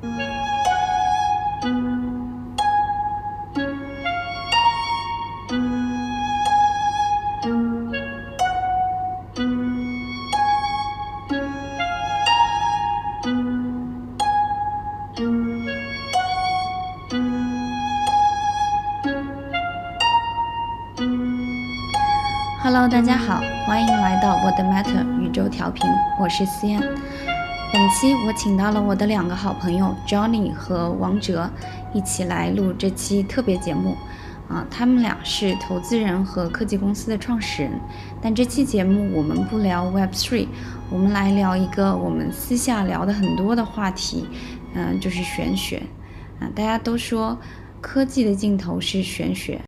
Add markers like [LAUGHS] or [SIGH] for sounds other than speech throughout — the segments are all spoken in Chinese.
Hello，大家好，欢迎来到 What Matter 宇宙调频，我是思燕。本期我请到了我的两个好朋友 Johnny 和王哲，一起来录这期特别节目。啊，他们俩是投资人和科技公司的创始人。但这期节目我们不聊 Web3，我们来聊一个我们私下聊的很多的话题，嗯，就是玄学。啊，大家都说科技的尽头是玄学，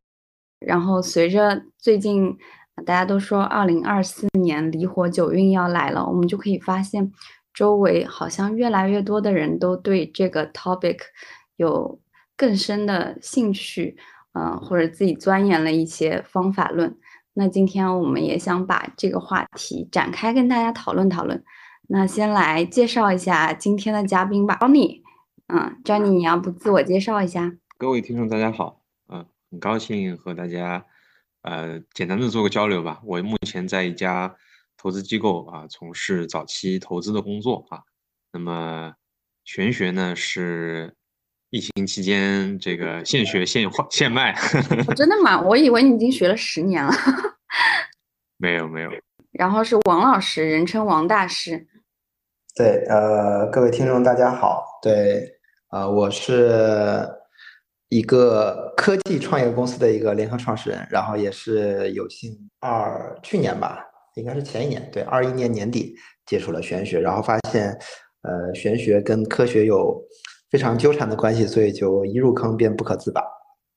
然后随着最近。大家都说二零二四年离火九运要来了，我们就可以发现，周围好像越来越多的人都对这个 topic 有更深的兴趣，嗯，或者自己钻研了一些方法论。那今天我们也想把这个话题展开跟大家讨论讨论。那先来介绍一下今天的嘉宾吧，Johnny，嗯，Johnny，你要不自我介绍一下？各位听众大家好，嗯，很高兴和大家。呃，简单的做个交流吧。我目前在一家投资机构啊，从事早期投资的工作啊。那么玄学呢，是疫情期间这个现学现画现卖。[LAUGHS] 真的吗？我以为你已经学了十年了。[LAUGHS] 没有没有。然后是王老师，人称王大师。对，呃，各位听众大家好。对，呃，我是。一个科技创业公司的一个联合创始人，然后也是有幸二去年吧，应该是前一年，对，二一年年底接触了玄学，然后发现，呃，玄学跟科学有非常纠缠的关系，所以就一入坑便不可自拔。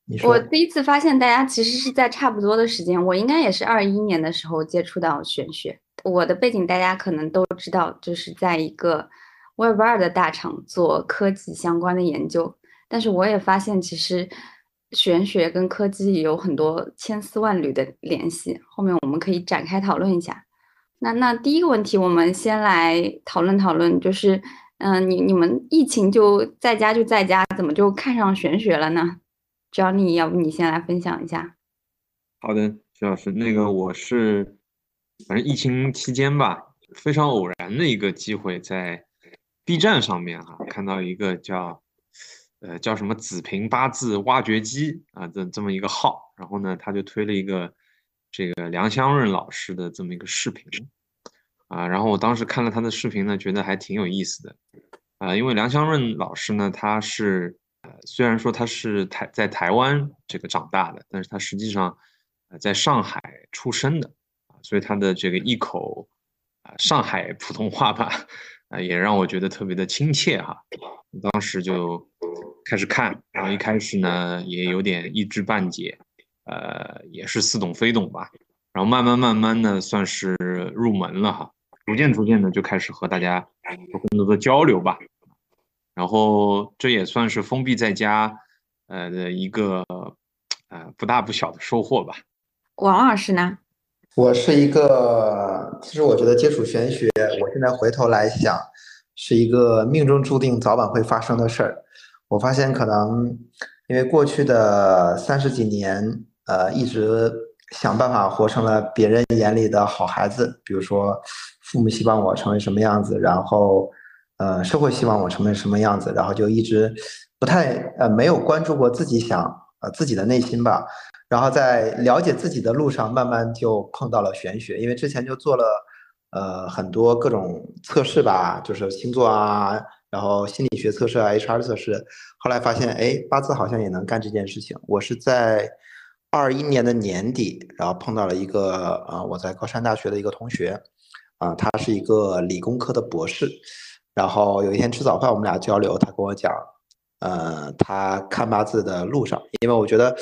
你说，我第一次发现大家其实是在差不多的时间，我应该也是二一年的时候接触到玄学。我的背景大家可能都知道，就是在一个 Web 二的大厂做科技相关的研究。但是我也发现，其实玄学跟科技有很多千丝万缕的联系。后面我们可以展开讨论一下。那那第一个问题，我们先来讨论讨论，就是，嗯，你你们疫情就在家就在家，怎么就看上玄学了呢？Johnny，要不你先来分享一下？好的，徐老师，那个我是，反正疫情期间吧，非常偶然的一个机会，在 B 站上面哈，看到一个叫。呃，叫什么子平八字挖掘机啊？这这么一个号，然后呢，他就推了一个这个梁湘润老师的这么一个视频啊。然后我当时看了他的视频呢，觉得还挺有意思的啊。因为梁湘润老师呢，他是呃，虽然说他是台在台湾这个长大的，但是他实际上呃在上海出生的啊，所以他的这个一口啊上海普通话吧，[LAUGHS] 啊，也让我觉得特别的亲切哈。当时就。开始看，然后一开始呢也有点一知半解，呃，也是似懂非懂吧。然后慢慢慢慢的算是入门了哈，逐渐逐渐的就开始和大家有更多的交流吧。然后这也算是封闭在家，呃的一个呃不大不小的收获吧。王老师呢？我是一个，其实我觉得接触玄学，我现在回头来想，是一个命中注定早晚会发生的事儿。我发现可能因为过去的三十几年，呃，一直想办法活成了别人眼里的好孩子。比如说，父母希望我成为什么样子，然后，呃，社会希望我成为什么样子，然后就一直不太呃没有关注过自己想呃自己的内心吧。然后在了解自己的路上，慢慢就碰到了玄学，因为之前就做了呃很多各种测试吧，就是星座啊。然后心理学测试啊，HR 测试，后来发现，哎，八字好像也能干这件事情。我是在二一年的年底，然后碰到了一个啊，我在高山大学的一个同学，啊，他是一个理工科的博士。然后有一天吃早饭，我们俩交流，他跟我讲，呃，他看八字的路上，因为我觉得，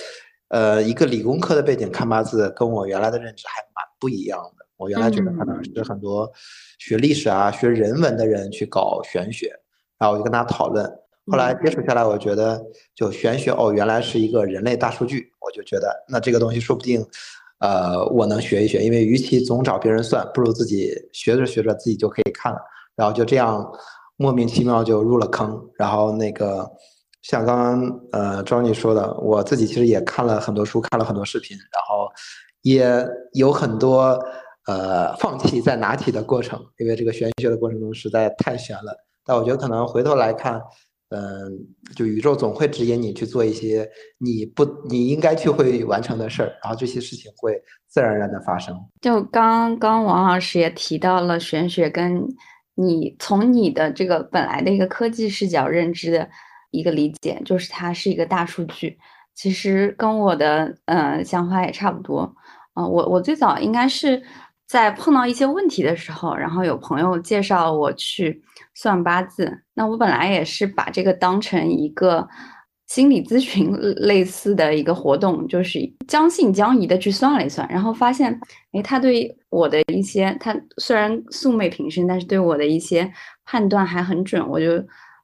呃，一个理工科的背景看八字，跟我原来的认知还蛮不一样的。我原来觉得可能是很多学历史啊、学人文的人去搞玄学。然后我就跟他讨论，后来接触下来，我觉得就玄学哦，原来是一个人类大数据，我就觉得那这个东西说不定，呃，我能学一学，因为与其总找别人算，不如自己学着学着自己就可以看了。然后就这样莫名其妙就入了坑。然后那个像刚刚呃 Johnny 说的，我自己其实也看了很多书，看了很多视频，然后也有很多呃放弃再拿起的过程，因为这个玄学的过程中实在太玄了。但我觉得可能回头来看。嗯，就宇宙总会指引你去做一些你不你应该去会完成的事儿，然后这些事情会自然而然的发生。就刚刚王老师也提到了玄学，跟你从你的这个本来的一个科技视角认知的一个理解，就是它是一个大数据。其实跟我的呃想法也差不多。啊，我我最早应该是在碰到一些问题的时候，然后有朋友介绍我去。算八字，那我本来也是把这个当成一个心理咨询类似的一个活动，就是将信将疑的去算了一算，然后发现，哎，他对我的一些，他虽然素昧平生，但是对我的一些判断还很准，我就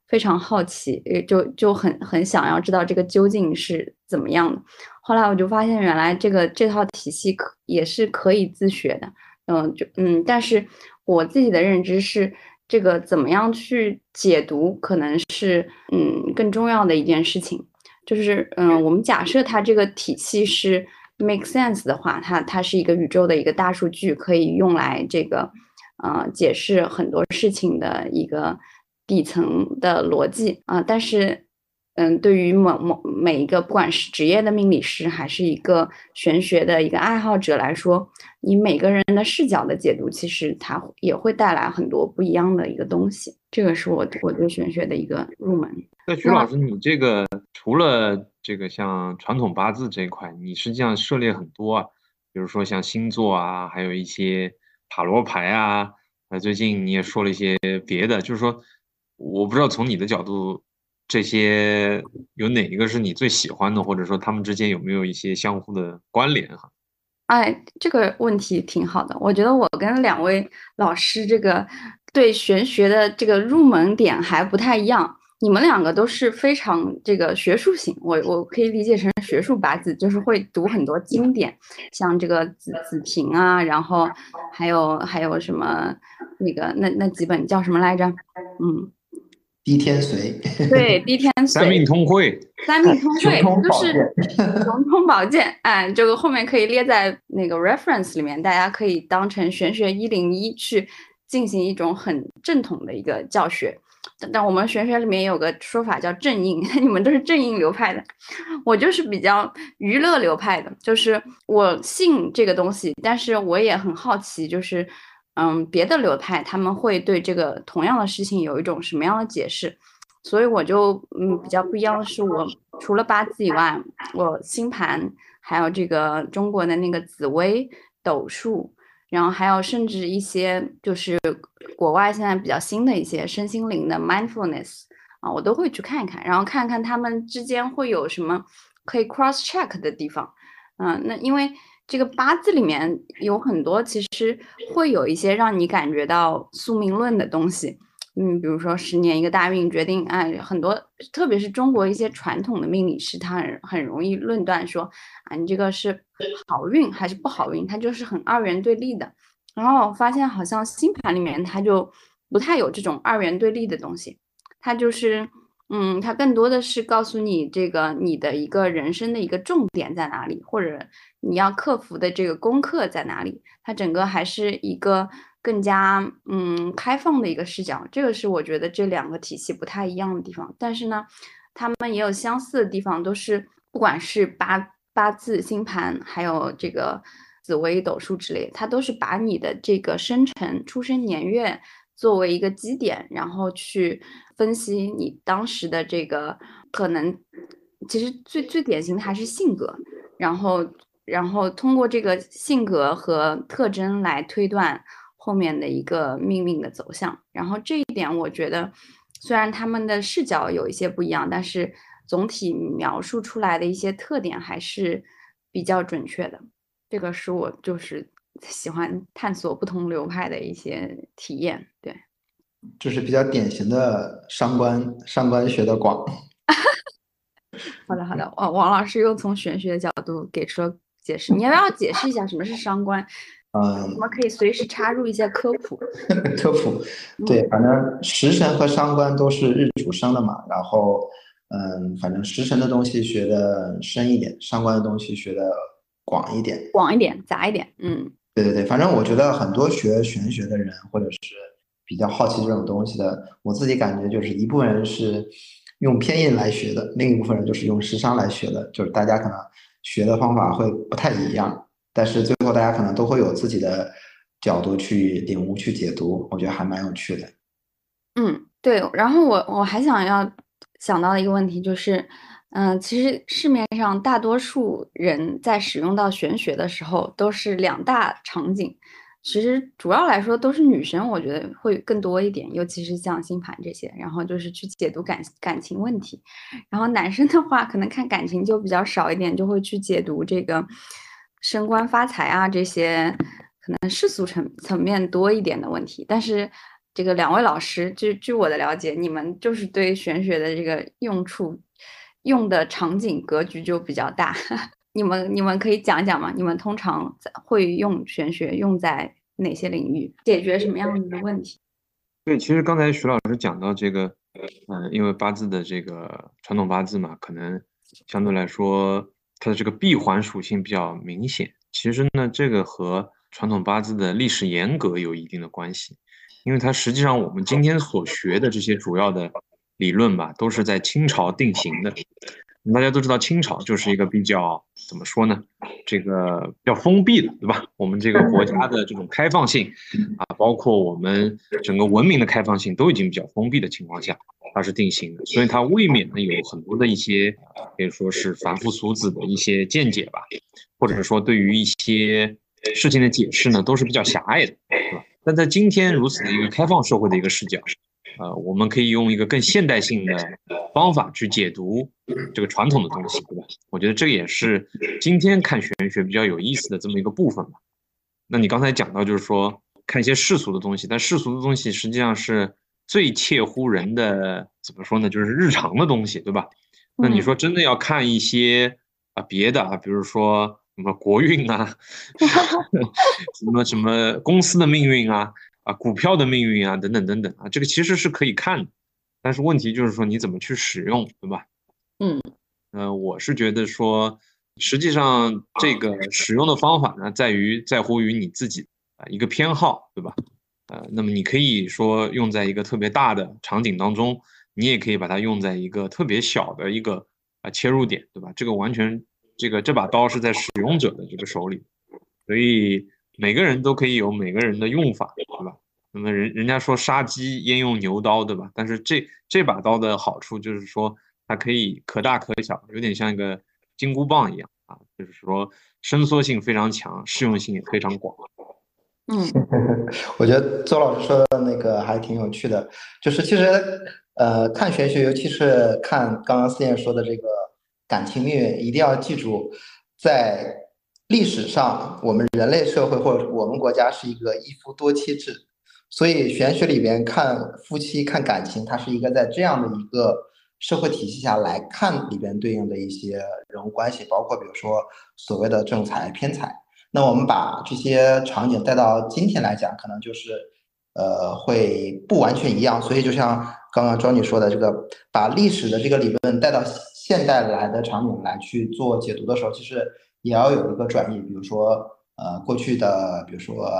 非常好奇，就就很很想要知道这个究竟是怎么样的。后来我就发现，原来这个这套体系可也是可以自学的，嗯，就嗯，但是我自己的认知是。这个怎么样去解读，可能是嗯更重要的一件事情。就是嗯，我们假设它这个体系是 make sense 的话，它它是一个宇宙的一个大数据，可以用来这个呃解释很多事情的一个底层的逻辑啊。但是嗯，对于某某每一个不管是职业的命理师，还是一个玄学的一个爱好者来说。你每个人的视角的解读，其实它也会带来很多不一样的一个东西。这个是我我对玄学的一个入门。那徐老师，你这个除了这个像传统八字这一块，你实际上涉猎很多啊，比如说像星座啊，还有一些塔罗牌啊。那最近你也说了一些别的，就是说，我不知道从你的角度，这些有哪一个是你最喜欢的，或者说他们之间有没有一些相互的关联哈？哎，这个问题挺好的。我觉得我跟两位老师这个对玄学的这个入门点还不太一样。你们两个都是非常这个学术型，我我可以理解成学术八字，就是会读很多经典，像这个子子平啊，然后还有还有什么那个那那几本叫什么来着？嗯。滴天髓，对，滴天髓，三命通会，三命通会就是融通宝剑，哎，这个后面可以列在那个 reference 里面，大家可以当成玄学一零一去进行一种很正统的一个教学。但我们玄学里面有个说法叫正印，[LAUGHS] 你们都是正印流派的，我就是比较娱乐流派的，就是我信这个东西，但是我也很好奇，就是。嗯，别的流派他们会对这个同样的事情有一种什么样的解释？所以我就嗯比较不一样的是，我除了八字以外，我星盘还有这个中国的那个紫微斗数，然后还有甚至一些就是国外现在比较新的一些身心灵的 mindfulness 啊，我都会去看一看，然后看看他们之间会有什么可以 cross check 的地方。嗯，那因为。这个八字里面有很多，其实会有一些让你感觉到宿命论的东西，嗯，比如说十年一个大运决定，哎，很多，特别是中国一些传统的命理师，他很很容易论断说，啊，你这个是好运还是不好运，他就是很二元对立的。然后我发现好像星盘里面它就不太有这种二元对立的东西，它就是，嗯，它更多的是告诉你这个你的一个人生的一个重点在哪里，或者。你要克服的这个功课在哪里？它整个还是一个更加嗯开放的一个视角，这个是我觉得这两个体系不太一样的地方。但是呢，他们也有相似的地方，都是不管是八八字、星盘，还有这个紫微斗数之类，它都是把你的这个生辰、出生年月作为一个基点，然后去分析你当时的这个可能。其实最最典型的还是性格，然后。然后通过这个性格和特征来推断后面的一个命运的走向。然后这一点，我觉得虽然他们的视角有一些不一样，但是总体描述出来的一些特点还是比较准确的。这个是我就是喜欢探索不同流派的一些体验。对，就是比较典型的伤官，伤官学的广。[LAUGHS] 好的，好的。王王老师又从玄学的角度给出了。解释，你要不要解释一下什么是伤官？[LAUGHS] 嗯，我们可以随时插入一些科普。[LAUGHS] 科普，对，反正食神和伤官都是日主生的嘛，然后嗯，反正食神的东西学的深一点，伤官的东西学的广一点，广一点，杂一点，嗯，对对对，反正我觉得很多学玄学的人，或者是比较好奇这种东西的，我自己感觉就是一部分人是用偏印来学的，另一部分人就是用食伤来学的，就是大家可能学的方法会不太一样。但是最后大家可能都会有自己的角度去领悟、去解读，我觉得还蛮有趣的。嗯，对。然后我我还想要想到的一个问题就是，嗯，其实市面上大多数人在使用到玄学的时候，都是两大场景。其实主要来说都是女生，我觉得会更多一点，尤其是像星盘这些，然后就是去解读感感情问题。然后男生的话，可能看感情就比较少一点，就会去解读这个。升官发财啊，这些可能世俗层层面多一点的问题。但是，这个两位老师，据据我的了解，你们就是对玄学的这个用处、用的场景格局就比较大。[LAUGHS] 你们你们可以讲讲吗？你们通常在会用玄学用在哪些领域，解决什么样的问题？对，其实刚才徐老师讲到这个，嗯，因为八字的这个传统八字嘛，可能相对来说。它的这个闭环属性比较明显，其实呢，这个和传统八字的历史严格有一定的关系，因为它实际上我们今天所学的这些主要的理论吧，都是在清朝定型的。大家都知道，清朝就是一个比较怎么说呢？这个比较封闭的，对吧？我们这个国家的这种开放性啊，包括我们整个文明的开放性，都已经比较封闭的情况下，它是定型的，所以它未免呢有很多的一些可以说是凡夫俗子的一些见解吧，或者说对于一些事情的解释呢，都是比较狭隘的，对吧？但在今天如此的一个开放社会的一个视角。呃，我们可以用一个更现代性的方法去解读这个传统的东西，对吧？我觉得这也是今天看玄学比较有意思的这么一个部分吧。那你刚才讲到，就是说看一些世俗的东西，但世俗的东西实际上是最切乎人的，怎么说呢？就是日常的东西，对吧？那你说真的要看一些啊别的啊，比如说什么国运啊，[LAUGHS] 什么什么公司的命运啊。啊，股票的命运啊，等等等等啊，这个其实是可以看的，但是问题就是说你怎么去使用，对吧？嗯，呃，我是觉得说，实际上这个使用的方法呢，在于在乎于你自己啊一个偏好，对吧？呃，那么你可以说用在一个特别大的场景当中，你也可以把它用在一个特别小的一个啊切入点，对吧？这个完全这个这把刀是在使用者的这个手里，所以。每个人都可以有每个人的用法，对吧？那么人人家说杀鸡焉用牛刀，对吧？但是这这把刀的好处就是说，它可以可大可小，有点像一个金箍棒一样啊，就是说伸缩性非常强，适用性也非常广。嗯，[LAUGHS] 我觉得周老师说的那个还挺有趣的，就是其实呃看玄学，尤其是看刚刚思燕说的这个感情命运，一定要记住在。历史上，我们人类社会或者我们国家是一个一夫多妻制，所以玄学里边看夫妻看感情，它是一个在这样的一个社会体系下来看里边对应的一些人物关系，包括比如说所谓的正财偏财。那我们把这些场景带到今天来讲，可能就是呃会不完全一样。所以就像刚刚庄女说的，这个把历史的这个理论带到现代来的场景来去做解读的时候，其实。也要有一个转移，比如说，呃，过去的，比如说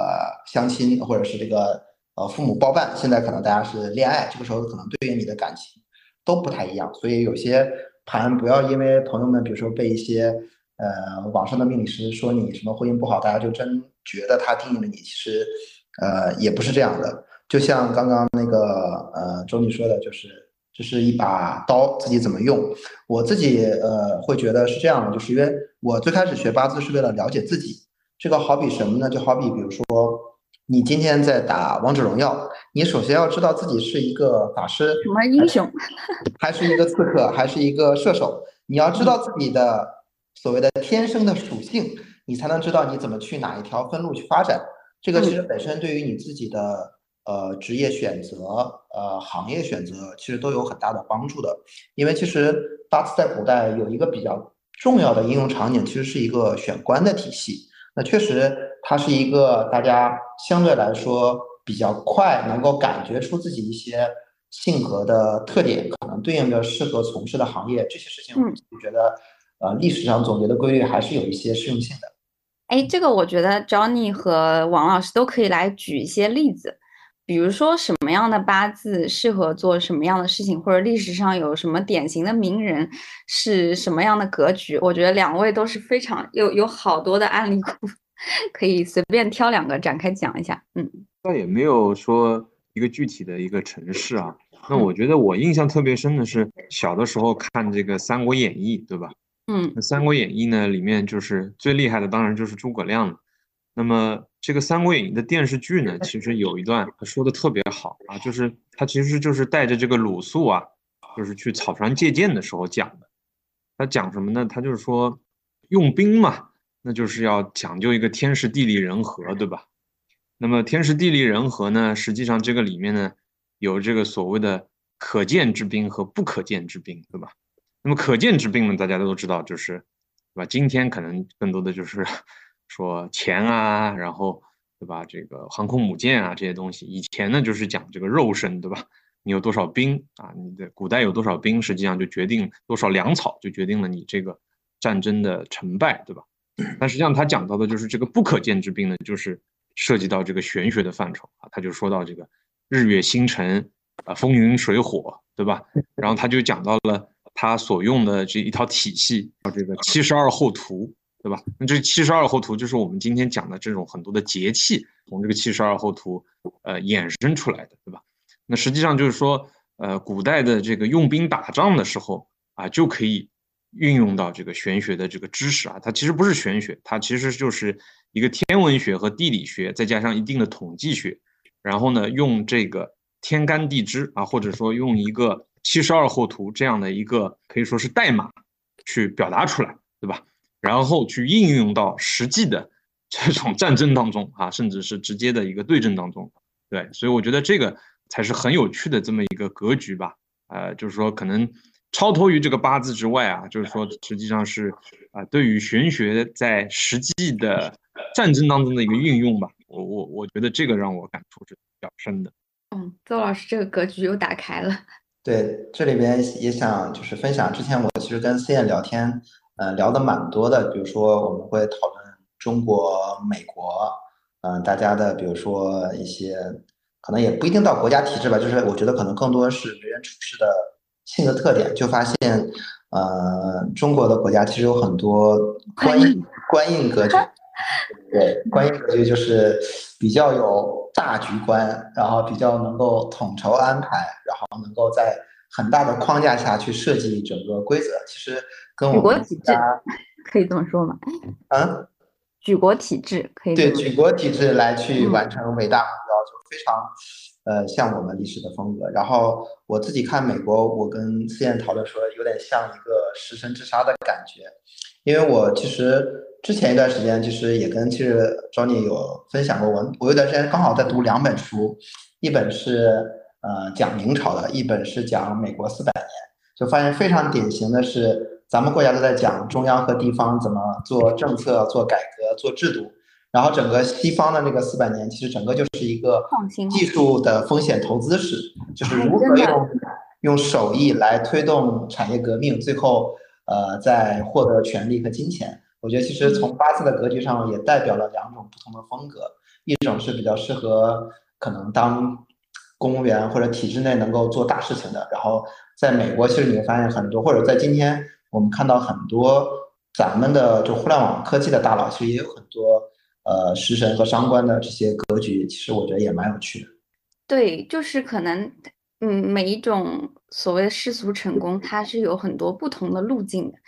相亲，或者是这个，呃，父母包办，现在可能大家是恋爱，这个时候可能对应你的感情都不太一样，所以有些盘不要因为朋友们，比如说被一些，呃，网上的命理师说你什么婚姻不好，大家就真觉得他定义了你，其实，呃，也不是这样的，就像刚刚那个，呃，周女说的，就是。就是一把刀，自己怎么用？我自己呃会觉得是这样的，就是因为我最开始学八字是为了了解自己。这个好比什么呢？就好比比如说，你今天在打王者荣耀，你首先要知道自己是一个法师，什么英雄，还是一个刺客，还是一个射手？你要知道自己的所谓的天生的属性，你才能知道你怎么去哪一条分路去发展。这个其实本身对于你自己的。呃，职业选择，呃，行业选择，其实都有很大的帮助的。因为其实八字在古代有一个比较重要的应用场景，其实是一个选官的体系。那确实，它是一个大家相对来说比较快能够感觉出自己一些性格的特点，可能对应着适合从事的行业，这些事情我觉得，呃，历史上总结的规律还是有一些适用性的。哎，这个我觉得 Johnny 和王老师都可以来举一些例子。比如说什么样的八字适合做什么样的事情，或者历史上有什么典型的名人是什么样的格局？我觉得两位都是非常有有好多的案例库，可以随便挑两个展开讲一下。嗯，倒也没有说一个具体的一个城市啊。那我觉得我印象特别深的是小的时候看这个《三国演义》，对吧？嗯，《三国演义》呢里面就是最厉害的，当然就是诸葛亮了。那么这个《三国演义》的电视剧呢，其实有一段他说的特别好啊，就是他其实就是带着这个鲁肃啊，就是去草船借箭的时候讲的。他讲什么呢？他就是说用兵嘛，那就是要讲究一个天时地利人和，对吧？那么天时地利人和呢，实际上这个里面呢，有这个所谓的可见之兵和不可见之兵，对吧？那么可见之兵呢，大家都知道，就是对吧？今天可能更多的就是。说钱啊，然后对吧？这个航空母舰啊，这些东西，以前呢就是讲这个肉身，对吧？你有多少兵啊？你的古代有多少兵，实际上就决定多少粮草，就决定了你这个战争的成败，对吧？但实际上他讲到的就是这个不可见之兵呢，就是涉及到这个玄学的范畴啊。他就说到这个日月星辰啊，风云水火，对吧？然后他就讲到了他所用的这一套体系，叫这个七十二候图。对吧？那这七十二候图就是我们今天讲的这种很多的节气，从这个七十二候图呃衍生出来的，对吧？那实际上就是说，呃，古代的这个用兵打仗的时候啊，就可以运用到这个玄学的这个知识啊。它其实不是玄学，它其实就是一个天文学和地理学，再加上一定的统计学，然后呢，用这个天干地支啊，或者说用一个七十二候图这样的一个可以说是代码去表达出来，对吧？然后去应用到实际的这种战争当中啊，甚至是直接的一个对阵当中，对，所以我觉得这个才是很有趣的这么一个格局吧。呃，就是说可能超脱于这个八字之外啊，就是说实际上是啊，对于玄学在实际的战争当中的一个运用吧。我我我觉得这个让我感触是比较深的。嗯，邹老师这个格局又打开了。对，这里边也想就是分享，之前我其实跟思燕聊天。呃，聊的蛮多的，比如说我们会讨论中国、美国，嗯，大家的，比如说一些可能也不一定到国家体制吧，就是我觉得可能更多是为人处事的性格特点，就发现，呃，中国的国家其实有很多官印官印格局，对，官印格局就是比较有大局观，然后比较能够统筹安排，然后能够在很大的框架下去设计整个规则，其实。举国体制可以这么说吗？嗯，举国体制可以对举国体制来去完成伟大目标，就非常呃像我们历史的风格。然后我自己看美国，我跟思燕讨论说，有点像一个食神之杀的感觉。因为我其实之前一段时间，其实也跟其实 Johnny 有分享过，我我有段时间刚好在读两本书，一本是呃讲明朝的，一本是讲美国四百年，就发现非常典型的是。咱们国家都在讲中央和地方怎么做政策、做改革、做制度，然后整个西方的那个四百年，其实整个就是一个技术的风险投资史，就是如何用用手艺来推动产业革命，最后呃再获得权力和金钱。我觉得其实从八字的格局上也代表了两种不同的风格，一种是比较适合可能当公务员或者体制内能够做大事情的，然后在美国其实你会发现很多，或者在今天。我们看到很多咱们的就互联网科技的大佬，其实也有很多呃食神和商官的这些格局，其实我觉得也蛮有趣的。对，就是可能嗯，每一种所谓的世俗成功，它是有很多不同的路径的，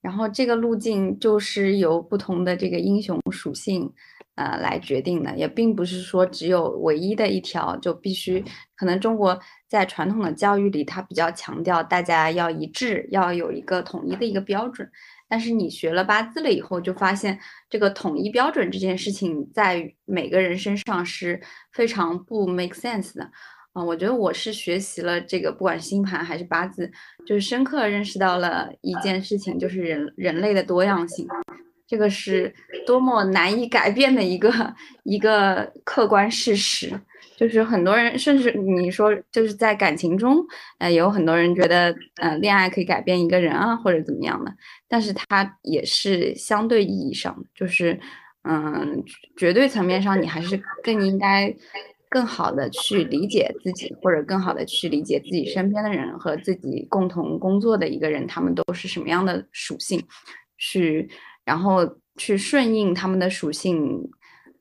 然后这个路径就是由不同的这个英雄属性。呃，来决定的，也并不是说只有唯一的一条，就必须可能中国在传统的教育里，它比较强调大家要一致，要有一个统一的一个标准。但是你学了八字了以后，就发现这个统一标准这件事情，在每个人身上是非常不 make sense 的。啊，我觉得我是学习了这个，不管是星盘还是八字，就是深刻认识到了一件事情，就是人人类的多样性。这个是多么难以改变的一个一个客观事实。就是很多人，甚至你说，就是在感情中，呃，有很多人觉得，呃，恋爱可以改变一个人啊，或者怎么样的。但是它也是相对意义上的，就是，嗯，绝对层面上，你还是更应该更好的去理解自己，或者更好的去理解自己身边的人和自己共同工作的一个人，他们都是什么样的属性，去，然后去顺应他们的属性。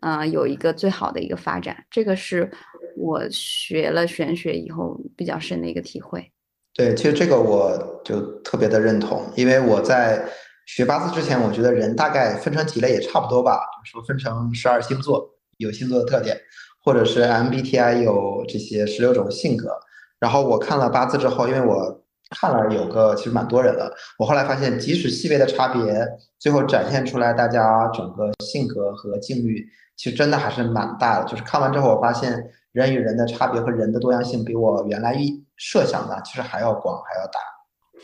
嗯，有一个最好的一个发展，这个是我学了玄学以后比较深的一个体会。对，其实这个我就特别的认同，因为我在学八字之前，我觉得人大概分成几类也差不多吧，说分成十二星座，有星座的特点，或者是 MBTI 有这些十六种性格。然后我看了八字之后，因为我看了有个其实蛮多人的，我后来发现，即使细微的差别，最后展现出来大家整个性格和境遇。其实真的还是蛮大的，就是看完之后，我发现人与人的差别和人的多样性比我原来预设想的其实还要广，还要大。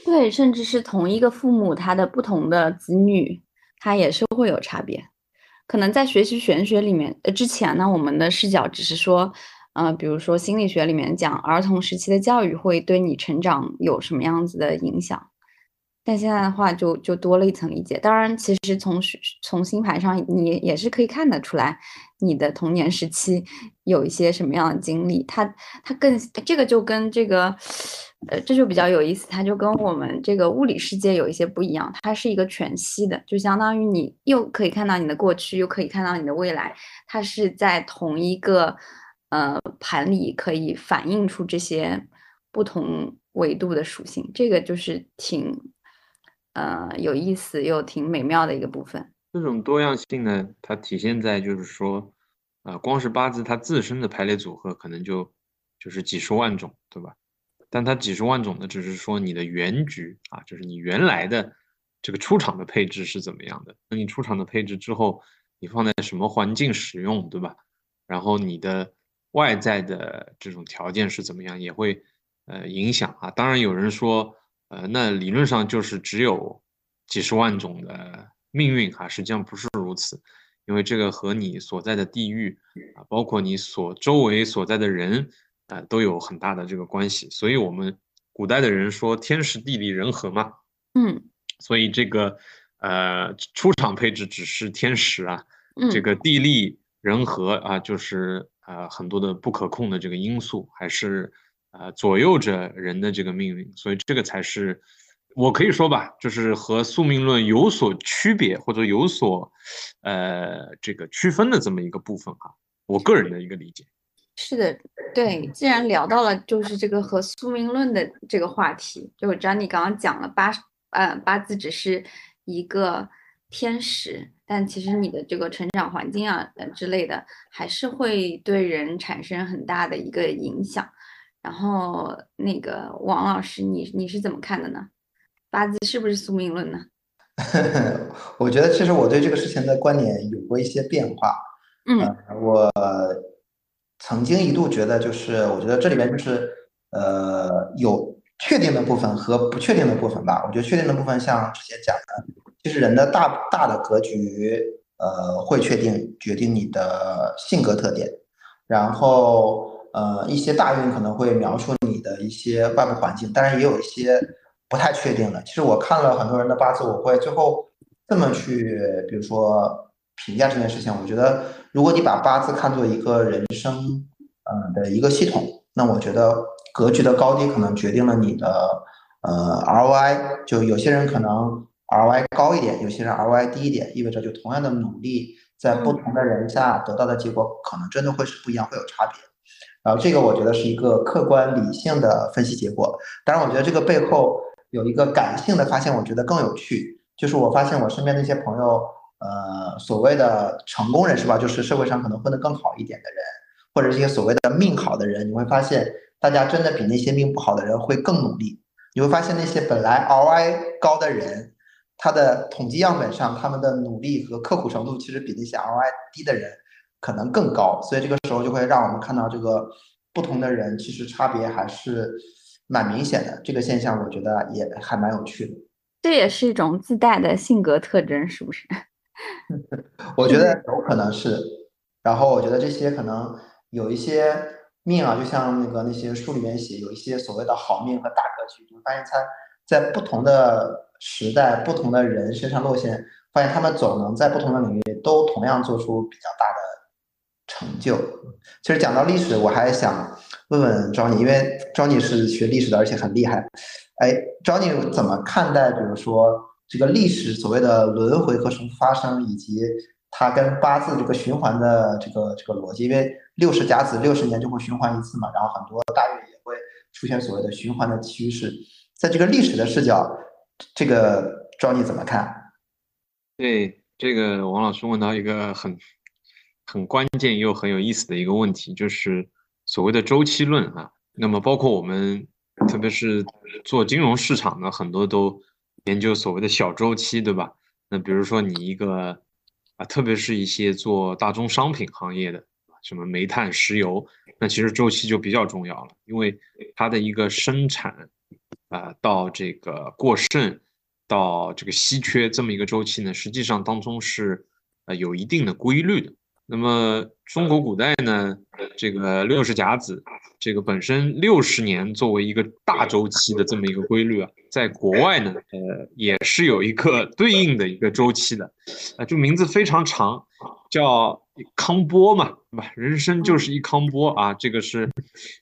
对，甚至是同一个父母，他的不同的子女，他也是会有差别。可能在学习玄学里面，呃，之前呢，我们的视角只是说，呃，比如说心理学里面讲儿童时期的教育会对你成长有什么样子的影响。但现在的话，就就多了一层理解。当然，其实从从星盘上，你也是可以看得出来，你的童年时期有一些什么样的经历。它它更这个就跟这个，呃，这就比较有意思。它就跟我们这个物理世界有一些不一样。它是一个全息的，就相当于你又可以看到你的过去，又可以看到你的未来。它是在同一个呃盘里可以反映出这些不同维度的属性。这个就是挺。呃，有意思又挺美妙的一个部分。这种多样性呢，它体现在就是说，呃，光是八字它自身的排列组合可能就就是几十万种，对吧？但它几十万种呢，只是说你的原局啊，就是你原来的这个出厂的配置是怎么样的。那你出厂的配置之后，你放在什么环境使用，对吧？然后你的外在的这种条件是怎么样，也会呃影响啊。当然有人说。呃，那理论上就是只有几十万种的命运哈，实际上不是如此，因为这个和你所在的地域啊，包括你所周围所在的人啊，都有很大的这个关系。所以，我们古代的人说天时地利人和嘛，嗯，所以这个呃出场配置只是天时啊，这个地利人和啊，就是呃很多的不可控的这个因素还是。呃，左右着人的这个命运，所以这个才是我可以说吧，就是和宿命论有所区别或者有所呃这个区分的这么一个部分哈。我个人的一个理解。是的，对，既然聊到了就是这个和宿命论的这个话题，就我知道你刚刚讲了八呃八字只是一个天使，但其实你的这个成长环境啊之类的，还是会对人产生很大的一个影响。然后那个王老师，你你是怎么看的呢？八字是不是宿命论呢？[LAUGHS] 我觉得其实我对这个事情的观点有过一些变化。嗯，我曾经一度觉得，就是我觉得这里面就是呃有确定的部分和不确定的部分吧。我觉得确定的部分像之前讲的，就是人的大大的格局，呃，会确定决定你的性格特点，然后。呃，一些大运可能会描述你的一些外部环境，当然也有一些不太确定的。其实我看了很多人的八字，我会最后这么去，比如说评价这件事情。我觉得，如果你把八字看作一个人生，嗯的一个系统，那我觉得格局的高低可能决定了你的呃 ROI。就有些人可能 ROI 高一点，有些人 ROI 低一点，意味着就同样的努力，在不同的人下得到的结果可能真的会是不一样，会有差别。然后这个我觉得是一个客观理性的分析结果，当然我觉得这个背后有一个感性的发现，我觉得更有趣，就是我发现我身边的一些朋友，呃，所谓的成功人士吧，就是社会上可能混得更好一点的人，或者一些所谓的命好的人，你会发现大家真的比那些命不好的人会更努力。你会发现那些本来 ROI 高的人，他的统计样本上他们的努力和刻苦程度其实比那些 ROI 低的人。可能更高，所以这个时候就会让我们看到这个不同的人其实差别还是蛮明显的。这个现象我觉得也还蛮有趣的。这也是一种自带的性格特征，是不是？[LAUGHS] 我觉得有可能是，然后我觉得这些可能有一些命啊，就像那个那些书里面写，有一些所谓的好命和大格局，就发现它在不同的时代、不同的人身上落线，发现他们总能在不同的领域都同样做出比较大的成就。其实讲到历史，我还想问问 Johnny，因为 Johnny 是学历史的，而且很厉害。哎，Johnny 怎么看待，比如说？这个历史所谓的轮回和重复发生，以及它跟八字这个循环的这个这个逻辑，因为六十甲子六十年就会循环一次嘛，然后很多大运也会出现所谓的循环的趋势，在这个历史的视角，这个赵你怎么看？对这个王老师问到一个很很关键又很有意思的一个问题，就是所谓的周期论啊，那么包括我们特别是做金融市场的很多都。研究所谓的小周期，对吧？那比如说你一个啊，特别是一些做大宗商品行业的，什么煤炭、石油，那其实周期就比较重要了，因为它的一个生产啊，到这个过剩，到这个稀缺这么一个周期呢，实际上当中是呃有一定的规律的。那么中国古代呢，这个六十甲子。这个本身六十年作为一个大周期的这么一个规律啊，在国外呢，呃，也是有一个对应的一个周期的，啊，就名字非常长，叫康波嘛，对吧？人生就是一康波啊，这个是，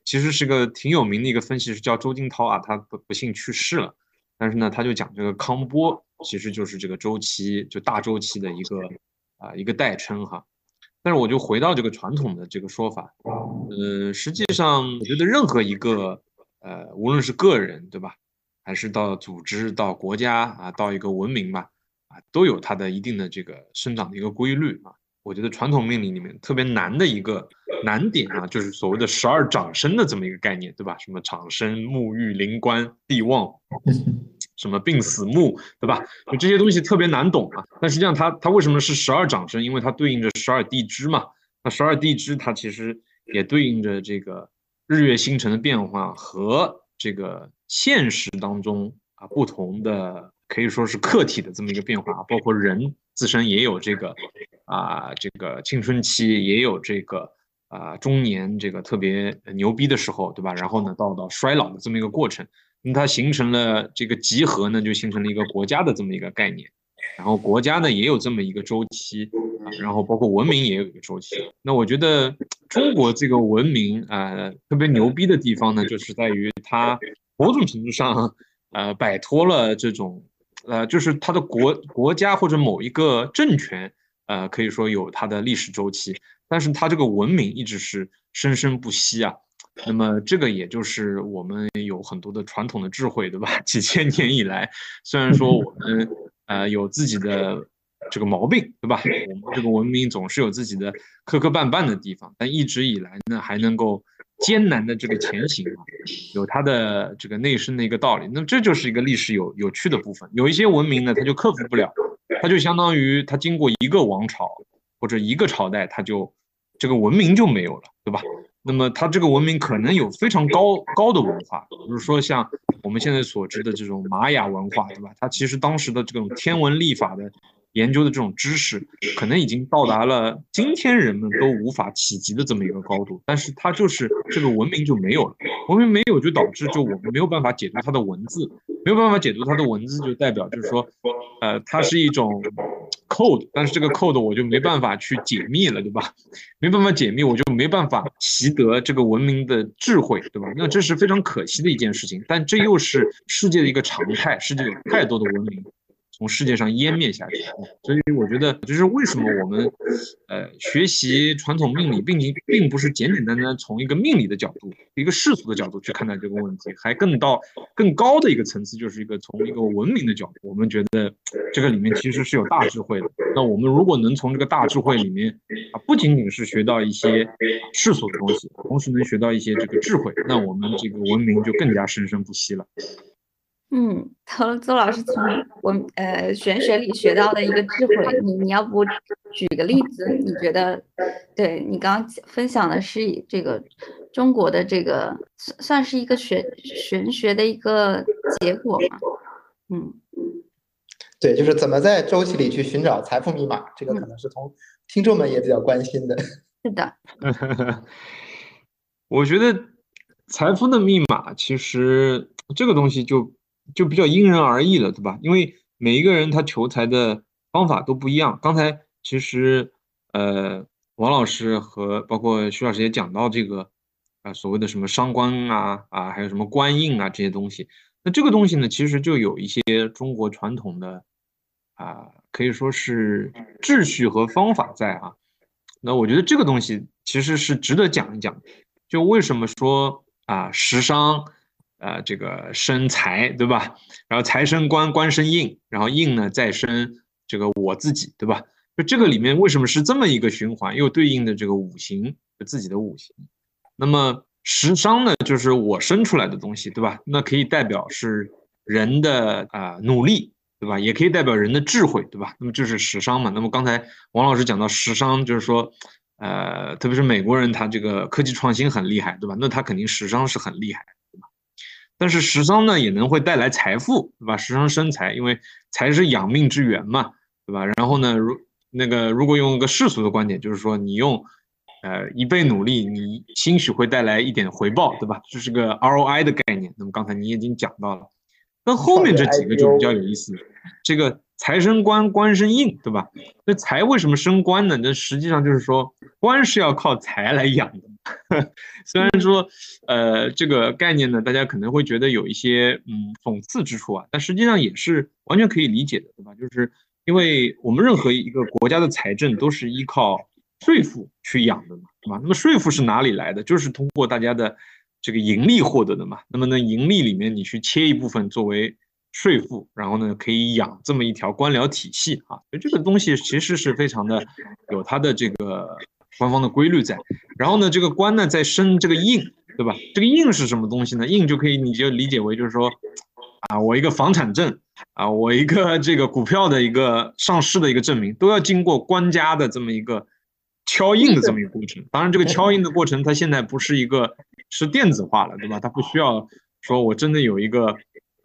其实是个挺有名的一个分析师，叫周金涛啊，他不不幸去世了，但是呢，他就讲这个康波其实就是这个周期，就大周期的一个啊一个代称哈。但是我就回到这个传统的这个说法，呃，实际上我觉得任何一个，呃，无论是个人对吧，还是到组织、到国家啊，到一个文明吧，啊，都有它的一定的这个生长的一个规律啊。我觉得传统命理里面特别难的一个难点啊，就是所谓的十二长生的这么一个概念，对吧？什么长生、沐浴、灵官、地旺。什么病死木，对吧？就这些东西特别难懂啊。但实际上，它它为什么是十二长生？因为它对应着十二地支嘛。那十二地支它其实也对应着这个日月星辰的变化和这个现实当中啊不同的可以说是客体的这么一个变化，包括人自身也有这个啊这个青春期，也有这个啊中年这个特别牛逼的时候，对吧？然后呢，到到衰老的这么一个过程。那它形成了这个集合呢，就形成了一个国家的这么一个概念，然后国家呢也有这么一个周期，然后包括文明也有一个周期。那我觉得中国这个文明啊，特别牛逼的地方呢，就是在于它某种程度上呃摆脱了这种呃，就是它的国国家或者某一个政权呃，可以说有它的历史周期，但是它这个文明一直是生生不息啊。那么这个也就是我们有很多的传统的智慧，对吧？[LAUGHS] 几千年以来，虽然说我们呃有自己的这个毛病，对吧？我们这个文明总是有自己的磕磕绊绊的地方，但一直以来呢，还能够艰难的这个前行啊，有它的这个内生的一个道理。那这就是一个历史有有趣的部分。有一些文明呢，它就克服不了，它就相当于它经过一个王朝或者一个朝代，它就这个文明就没有了，对吧？那么它这个文明可能有非常高高的文化，比如说像我们现在所知的这种玛雅文化，对吧？它其实当时的这种天文历法的研究的这种知识，可能已经到达了今天人们都无法企及的这么一个高度。但是它就是这个文明就没有了，文明没有就导致就我们没有办法解读它的文字，没有办法解读它的文字，就代表就是说，呃，它是一种。code，但是这个 code 我就没办法去解密了，对吧？没办法解密，我就没办法习得这个文明的智慧，对吧？那这是非常可惜的一件事情，但这又是世界的一个常态，世界有太多的文明。从世界上湮灭下去，所以我觉得，就是为什么我们，呃，学习传统命理，并并并不是简简单单从一个命理的角度、一个世俗的角度去看待这个问题，还更到更高的一个层次，就是一个从一个文明的角度，我们觉得这个里面其实是有大智慧的。那我们如果能从这个大智慧里面啊，不仅仅是学到一些世俗的东西，同时能学到一些这个智慧，那我们这个文明就更加生生不息了。嗯，周周老师从我呃玄学里学到的一个智慧，你你要不举个例子？你觉得，对你刚刚分享的是这个中国的这个算算是一个玄玄学的一个结果吗？嗯，对，就是怎么在周期里去寻找财富密码，这个可能是从听众们也比较关心的。[LAUGHS] 是的，[LAUGHS] 我觉得财富的密码其实这个东西就就比较因人而异了，对吧？因为每一个人他求财的方法都不一样。刚才其实呃，王老师和包括徐老师也讲到这个啊，所谓的什么伤官啊啊，还有什么官印啊这些东西。那这个东西呢，其实就有一些中国传统的啊，可以说是秩序和方法在啊。那我觉得这个东西其实是值得讲一讲。就为什么说啊，食伤，呃，这个生财，对吧？然后财生官，官生印，然后印呢再生这个我自己，对吧？就这个里面为什么是这么一个循环，又对应的这个五行，自己的五行。那么。食伤呢，就是我生出来的东西，对吧？那可以代表是人的啊努力，对吧？也可以代表人的智慧，对吧？那么就是食伤嘛。那么刚才王老师讲到食伤，就是说，呃，特别是美国人，他这个科技创新很厉害，对吧？那他肯定食伤是很厉害，但是食伤呢，也能会带来财富，对吧？食伤生财，因为财是养命之源嘛，对吧？然后呢，如那个如果用一个世俗的观点，就是说你用。呃，一倍努力，你兴许会带来一点回报，对吧？这是个 ROI 的概念。那么刚才你已经讲到了，那后面这几个就比较有意思。这个财生官，官生印，对吧？那财为什么升官呢？那实际上就是说，官是要靠财来养的。[LAUGHS] 虽然说，呃，这个概念呢，大家可能会觉得有一些嗯讽刺之处啊，但实际上也是完全可以理解的，对吧？就是因为我们任何一个国家的财政都是依靠。税负去养的嘛，对吧？那么税负是哪里来的？就是通过大家的这个盈利获得的嘛。那么呢，盈利里面你去切一部分作为税负，然后呢，可以养这么一条官僚体系啊。所以这个东西其实是非常的有它的这个官方的规律在。然后呢，这个官呢在生这个印，对吧？这个印是什么东西呢？印就可以你就理解为就是说啊，我一个房产证啊，我一个这个股票的一个上市的一个证明，都要经过官家的这么一个。敲印的这么一个过程，当然这个敲印的过程，它现在不是一个是电子化了，对吧？它不需要说我真的有一个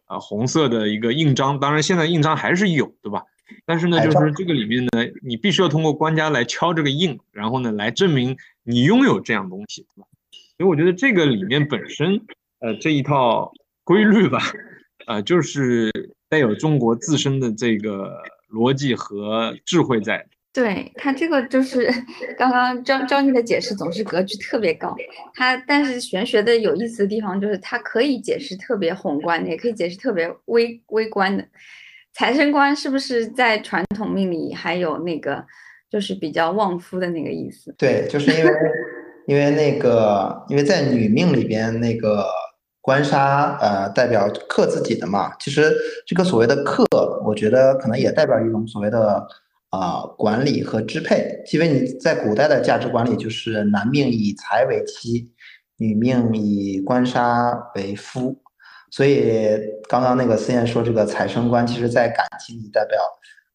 啊红色的一个印章，当然现在印章还是有，对吧？但是呢，就是这个里面呢，你必须要通过官家来敲这个印，然后呢来证明你拥有这样东西，对吧？所以我觉得这个里面本身呃这一套规律吧，呃就是带有中国自身的这个逻辑和智慧在。对他这个就是 [LAUGHS] 刚刚张张毅的解释总是格局特别高，他但是玄学的有意思的地方就是它可以解释特别宏观的，也可以解释特别微微观的。财神官是不是在传统命里还有那个就是比较旺夫的那个意思？对，就是因为因为那个因为在女命里边那个官杀呃代表克自己的嘛，其实这个所谓的克，我觉得可能也代表一种所谓的。啊，管理和支配，因为你在古代的价值管理，就是男命以财为妻，女命以官杀为夫，所以刚刚那个思燕说这个财生官，其实在感情里代表，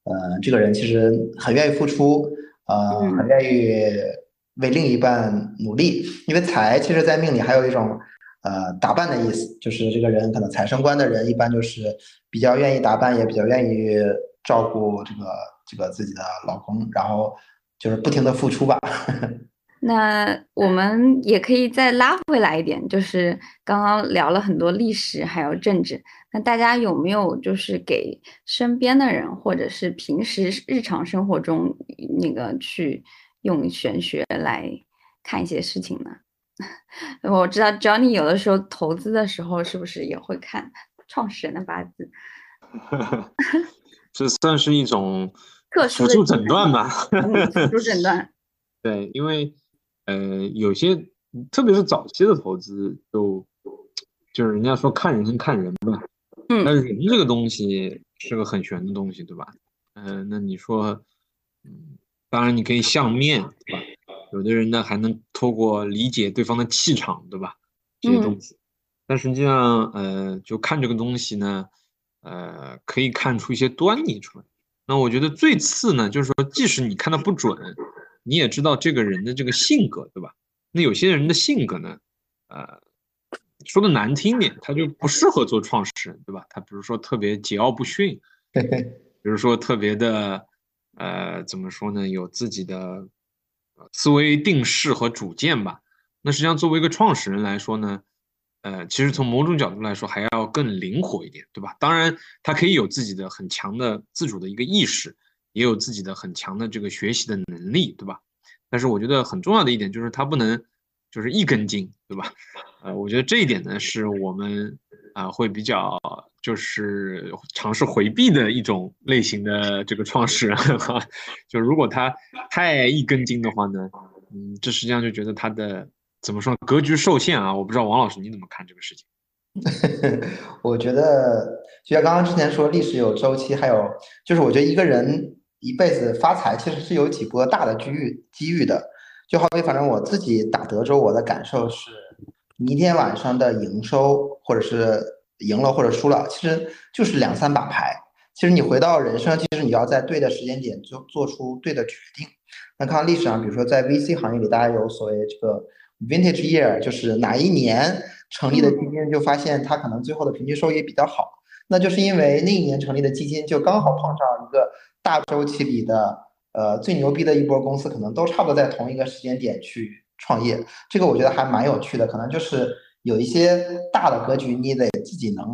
呃，这个人其实很愿意付出，呃，很愿意为另一半努力，因为财其实，在命里还有一种呃打扮的意思，就是这个人可能财生官的人，一般就是比较愿意打扮，也比较愿意照顾这个。这个自己的老公，然后就是不停的付出吧。[LAUGHS] 那我们也可以再拉回来一点，就是刚刚聊了很多历史还有政治，那大家有没有就是给身边的人或者是平时日常生活中那个去用玄学来看一些事情呢？[LAUGHS] 我知道 Johnny 有的时候投资的时候是不是也会看创始人的八字？[LAUGHS] 这算是一种。辅助诊断吧，辅助诊断。[LAUGHS] 对，因为呃，有些特别是早期的投资，就就是人家说看人看人吧。嗯。但是人这个东西是个很玄的东西，对吧？嗯，那你说，嗯，当然你可以相面，对吧？有的人呢还能透过理解对方的气场，对吧？这些东西。但实际上，呃，就看这个东西呢，呃，可以看出一些端倪出来。那我觉得最次呢，就是说，即使你看的不准，你也知道这个人的这个性格，对吧？那有些人的性格呢，呃，说的难听点，他就不适合做创始人，对吧？他比如说特别桀骜不驯，[LAUGHS] 比如说特别的，呃，怎么说呢？有自己的思维定势和主见吧。那实际上作为一个创始人来说呢，呃，其实从某种角度来说还要更灵活一点，对吧？当然，他可以有自己的很强的自主的一个意识，也有自己的很强的这个学习的能力，对吧？但是我觉得很重要的一点就是他不能就是一根筋，对吧？呃，我觉得这一点呢是我们啊会比较。就是尝试回避的一种类型的这个创始人哈，[LAUGHS] 就如果他太一根筋的话呢，嗯，这实际上就觉得他的怎么说格局受限啊？我不知道王老师你怎么看这个事情？[LAUGHS] 我觉得就像刚刚之前说，历史有周期，还有就是我觉得一个人一辈子发财其实是有几波大的机遇机遇的，就好比反正我自己打德州，我的感受是，你一天晚上的营收或者是。赢了或者输了，其实就是两三把牌。其实你回到人生，其实你要在对的时间点做做出对的决定。那看历史上，比如说在 VC 行业里，大家有所谓这个 Vintage Year，就是哪一年成立的基金，就发现它可能最后的平均收益比较好。那就是因为那一年成立的基金就刚好碰上一个大周期里的呃最牛逼的一波公司，可能都差不多在同一个时间点去创业。这个我觉得还蛮有趣的，可能就是。有一些大的格局，你得自己能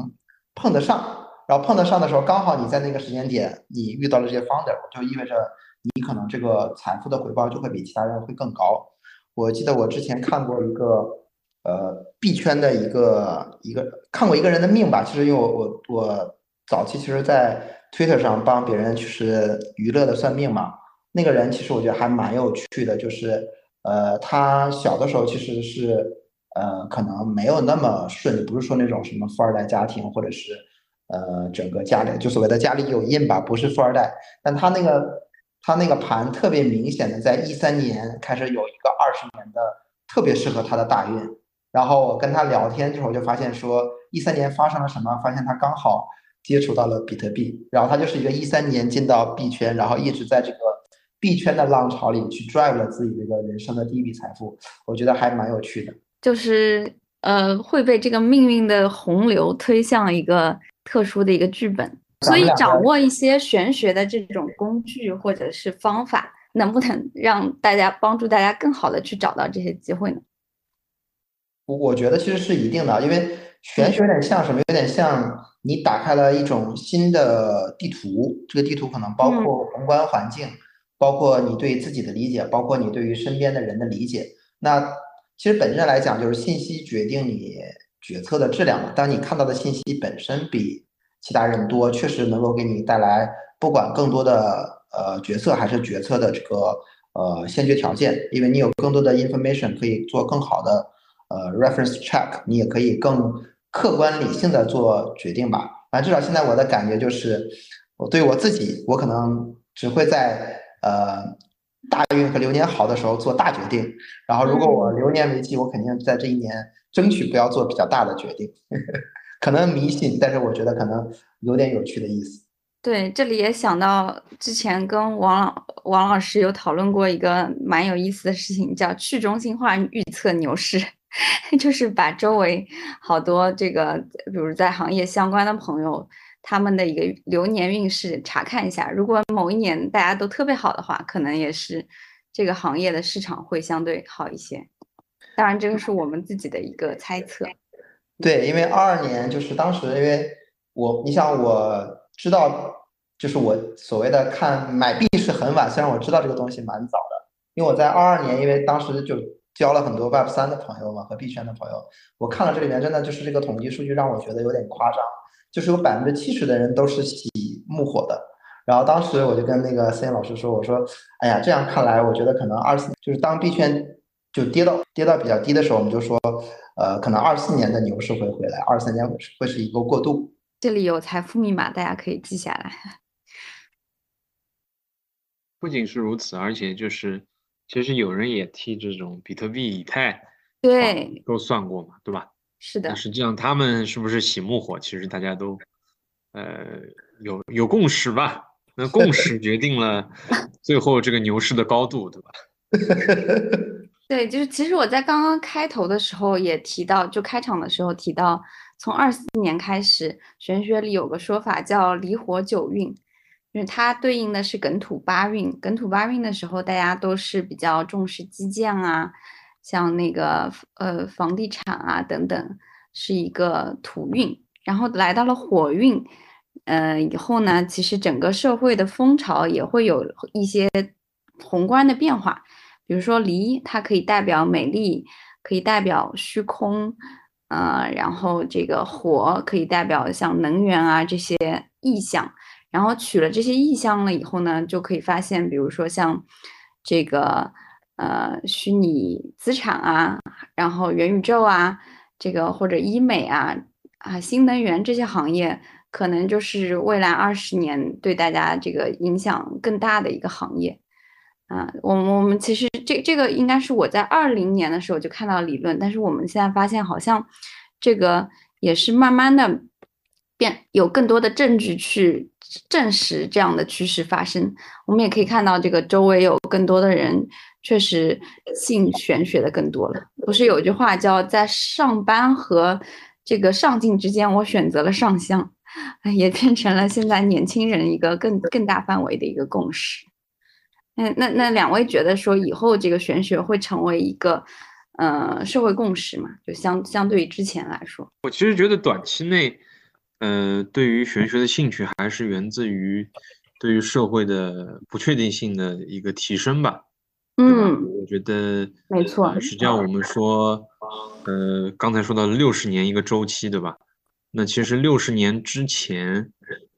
碰得上，然后碰得上的时候，刚好你在那个时间点，你遇到了这些 founder，就意味着你可能这个财富的回报就会比其他人会更高。我记得我之前看过一个呃币圈的一个一个看过一个人的命吧，其实因为我我我早期其实在 Twitter 上帮别人就是娱乐的算命嘛，那个人其实我觉得还蛮有趣的，就是呃他小的时候其实是。呃，可能没有那么顺，不是说那种什么富二代家庭，或者是呃，整个家里就所谓的家里有印吧，不是富二代。但他那个他那个盘特别明显的，在一三年开始有一个二十年的特别适合他的大运。然后我跟他聊天之后，就发现说一三年发生了什么？发现他刚好接触到了比特币，然后他就是一个一三年进到币圈，然后一直在这个币圈的浪潮里去 drive 了自己这个人生的第一笔财富。我觉得还蛮有趣的。就是呃会被这个命运的洪流推向一个特殊的一个剧本，所以掌握一些玄学的这种工具或者是方法，能不能让大家帮助大家更好的去找到这些机会呢？我我觉得其实是一定的，因为玄学有点像什么？有点像你打开了一种新的地图，这个地图可能包括宏观环境，包括你对自己的理解，包括你对于身边的人的理解，那。其实本质上来讲，就是信息决定你决策的质量嘛。当你看到的信息本身比其他人多，确实能够给你带来不管更多的呃决策还是决策的这个呃先决条件，因为你有更多的 information 可以做更好的呃 reference check，你也可以更客观理性的做决定吧。反正至少现在我的感觉就是，我对我自己，我可能只会在呃。大运和流年好的时候做大决定，然后如果我流年为忌，我肯定在这一年争取不要做比较大的决定。[LAUGHS] 可能迷信，但是我觉得可能有点有趣的意思。对，这里也想到之前跟王老王老师有讨论过一个蛮有意思的事情，叫去中心化预测牛市，[LAUGHS] 就是把周围好多这个，比如在行业相关的朋友。他们的一个流年运势查看一下，如果某一年大家都特别好的话，可能也是这个行业的市场会相对好一些。当然，这个是我们自己的一个猜测。对，因为二二年就是当时，因为我你想我知道，就是我所谓的看买币是很晚，虽然我知道这个东西蛮早的，因为我在二二年，因为当时就交了很多 Web 三的朋友嘛和币圈的朋友，我看了这里面真的就是这个统计数据让我觉得有点夸张。就是有百分之七十的人都是喜木火的，然后当时我就跟那个思妍老师说，我说，哎呀，这样看来，我觉得可能二四就是当币圈就跌到跌到比较低的时候，我们就说，呃，可能二四年的牛市会回来，二三年会会是一个过渡。这里有财富密码，大家可以记下来。不仅是如此，而且就是其实有人也替这种比特币、以太对都算过嘛，对吧？是的，实际上他们是不是喜木火，其实大家都，呃，有有共识吧？那共识决定了最后这个牛市的高度，对吧？[LAUGHS] 对，就是其实我在刚刚开头的时候也提到，就开场的时候提到，从二四年开始，玄学里有个说法叫离火九运，因为它对应的是艮土八运。艮土八运的时候，大家都是比较重视基建啊，像那个呃房地产啊等等，是一个土运。然后来到了火运，呃以后呢，其实整个社会的风潮也会有一些宏观的变化。比如说离，它可以代表美丽，可以代表虚空。呃，然后这个火可以代表像能源啊这些意象，然后取了这些意象了以后呢，就可以发现，比如说像这个呃虚拟资产啊，然后元宇宙啊，这个或者医美啊啊新能源这些行业，可能就是未来二十年对大家这个影响更大的一个行业。啊，我我们其实这这个应该是我在二零年的时候就看到理论，但是我们现在发现好像这个也是慢慢的变，有更多的证据去证实这样的趋势发生。我们也可以看到这个周围有更多的人确实信玄学的更多了。不是有句话叫在上班和这个上进之间，我选择了上香，也变成了现在年轻人一个更更大范围的一个共识。那那那两位觉得说以后这个玄学会成为一个呃社会共识嘛？就相相对于之前来说，我其实觉得短期内，呃，对于玄学的兴趣还是源自于对于社会的不确定性的一个提升吧。嗯，我觉得没错。实际上我们说，呃，刚才说到六十年一个周期，对吧？那其实六十年之前，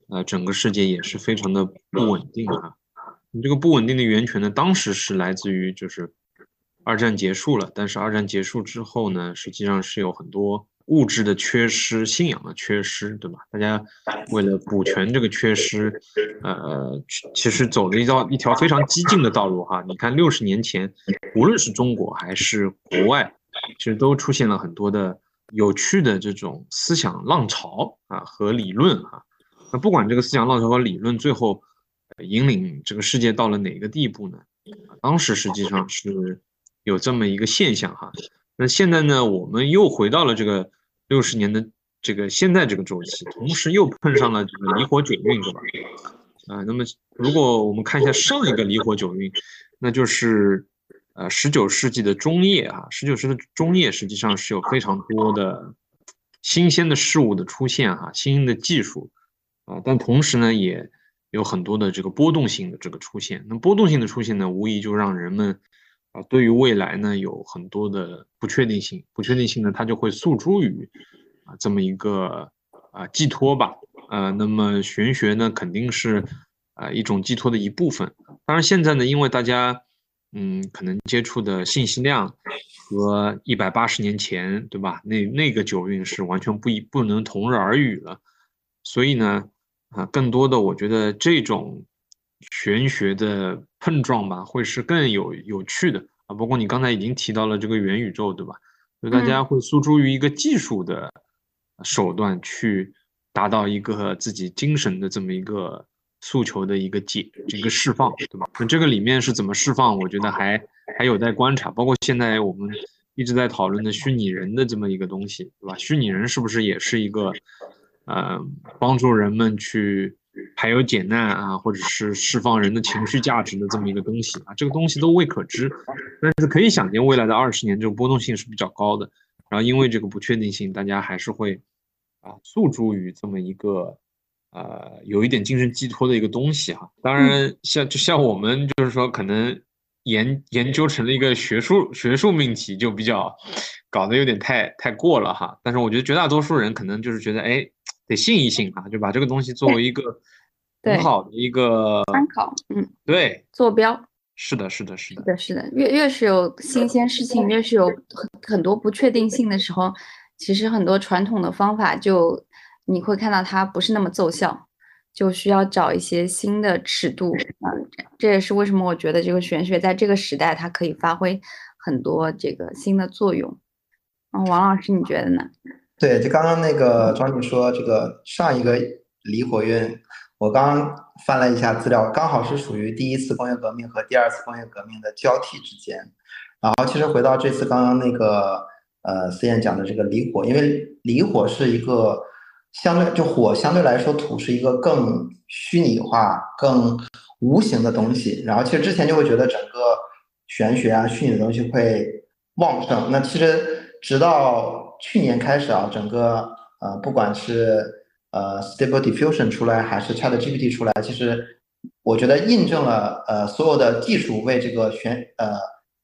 呃，整个世界也是非常的不稳定啊。你这个不稳定的源泉呢，当时是来自于就是二战结束了，但是二战结束之后呢，实际上是有很多物质的缺失、信仰的缺失，对吧？大家为了补全这个缺失，呃，其实走了一道一条非常激进的道路哈。你看六十年前，无论是中国还是国外，其实都出现了很多的有趣的这种思想浪潮啊和理论哈。那不管这个思想浪潮和理论最后。引领这个世界到了哪个地步呢？当时实际上是有这么一个现象哈。那现在呢，我们又回到了这个六十年的这个现在这个周期，同时又碰上了这个离火九运，对吧？啊，那么如果我们看一下上一个离火九运，那就是呃十九世纪的中叶啊，十九世纪的中叶实际上是有非常多的新鲜的事物的出现哈，新的技术啊，但同时呢也。有很多的这个波动性的这个出现，那波动性的出现呢，无疑就让人们啊对于未来呢有很多的不确定性，不确定性呢它就会诉诸于啊这么一个啊寄托吧，呃，那么玄学呢肯定是啊一种寄托的一部分。当然现在呢，因为大家嗯可能接触的信息量和一百八十年前对吧，那那个九运是完全不一不能同日而语了，所以呢。啊，更多的我觉得这种玄学的碰撞吧，会是更有有趣的啊。包括你刚才已经提到了这个元宇宙，对吧？就大家会诉诸于一个技术的手段去达到一个自己精神的这么一个诉求的一个解，一个释放，对吧？那这个里面是怎么释放？我觉得还还有待观察。包括现在我们一直在讨论的虚拟人的这么一个东西，对吧？虚拟人是不是也是一个？呃，帮助人们去排忧解难啊，或者是释放人的情绪价值的这么一个东西啊，这个东西都未可知，但是可以想见，未来的二十年这个波动性是比较高的。然后因为这个不确定性，大家还是会啊诉诸于这么一个呃有一点精神寄托的一个东西哈。当然，像就像我们就是说可能研研究成了一个学术学术命题，就比较搞得有点太太过了哈。但是我觉得绝大多数人可能就是觉得哎。得信一信啊，就把这个东西作为一个很好的一个参考，嗯，对，坐标，是的，是的，是的，是的，越越是有新鲜事情，越是有很很多不确定性的时候，其实很多传统的方法就你会看到它不是那么奏效，就需要找一些新的尺度啊，这也是为什么我觉得这个玄学在这个时代它可以发挥很多这个新的作用。嗯，王老师你觉得呢？对，就刚刚那个庄主说，这个上一个离火运，我刚翻了一下资料，刚好是属于第一次工业革命和第二次工业革命的交替之间。然后，其实回到这次刚刚那个呃思燕讲的这个离火，因为离火是一个相对就火相对来说土是一个更虚拟化、更无形的东西。然后其实之前就会觉得整个玄学啊、虚拟的东西会旺盛。那其实直到去年开始啊，整个呃不管是呃 Stable Diffusion 出来还是 Chat GPT 出来，其实我觉得印证了呃所有的技术为这个玄呃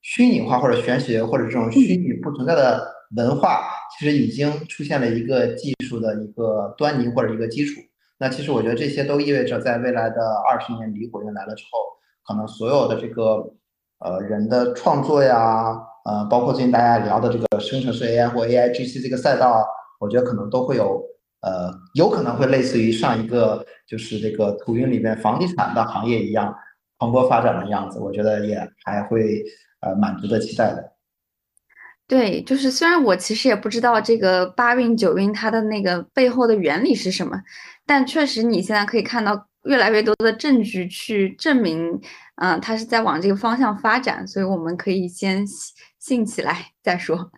虚拟化或者玄学或者这种虚拟不存在的文化，其实已经出现了一个技术的一个端倪或者一个基础。那其实我觉得这些都意味着在未来的二十年离火运来了之后，可能所有的这个呃人的创作呀，呃包括最近大家聊的这个生成式 AI 或 AIGC 这个赛道，我觉得可能都会有呃有可能会类似于上一个就是这个土运里面房地产的行业一样蓬勃发展的样子，我觉得也还会呃蛮值得期待的。对，就是虽然我其实也不知道这个八运九运它的那个背后的原理是什么，但确实你现在可以看到越来越多的证据去证明，嗯，它是在往这个方向发展，所以我们可以先静起来再说。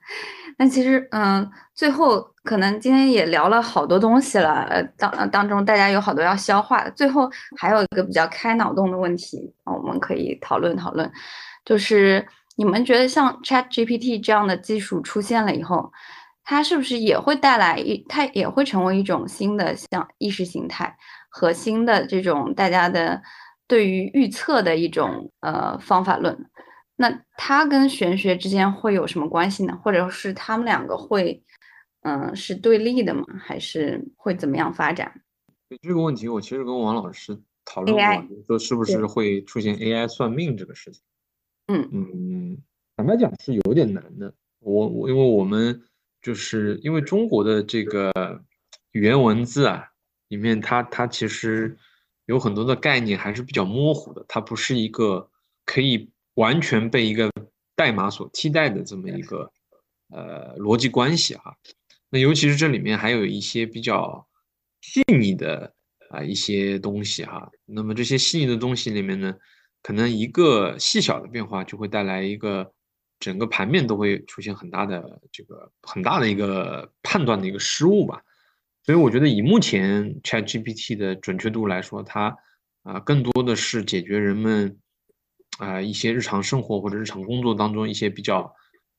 那其实，嗯，最后可能今天也聊了好多东西了，呃，当当中大家有好多要消化的。最后还有一个比较开脑洞的问题，我们可以讨论讨论，就是。你们觉得像 Chat GPT 这样的技术出现了以后，它是不是也会带来一，它也会成为一种新的像意识形态和新的这种大家的对于预测的一种呃方法论？那它跟玄学之间会有什么关系呢？或者是他们两个会嗯是对立的吗？还是会怎么样发展？这个问题我其实跟王老师讨论过，说是不是会出现 AI 算命这个事情？嗯嗯，坦白讲是有点难的。我我因为我们就是因为中国的这个语言文字啊，里面它它其实有很多的概念还是比较模糊的，它不是一个可以完全被一个代码所替代的这么一个呃逻辑关系哈。那尤其是这里面还有一些比较细腻的啊一些东西哈。那么这些细腻的东西里面呢？可能一个细小的变化就会带来一个整个盘面都会出现很大的这个很大的一个判断的一个失误吧，所以我觉得以目前 ChatGPT 的准确度来说，它啊更多的是解决人们啊一些日常生活或者日常工作当中一些比较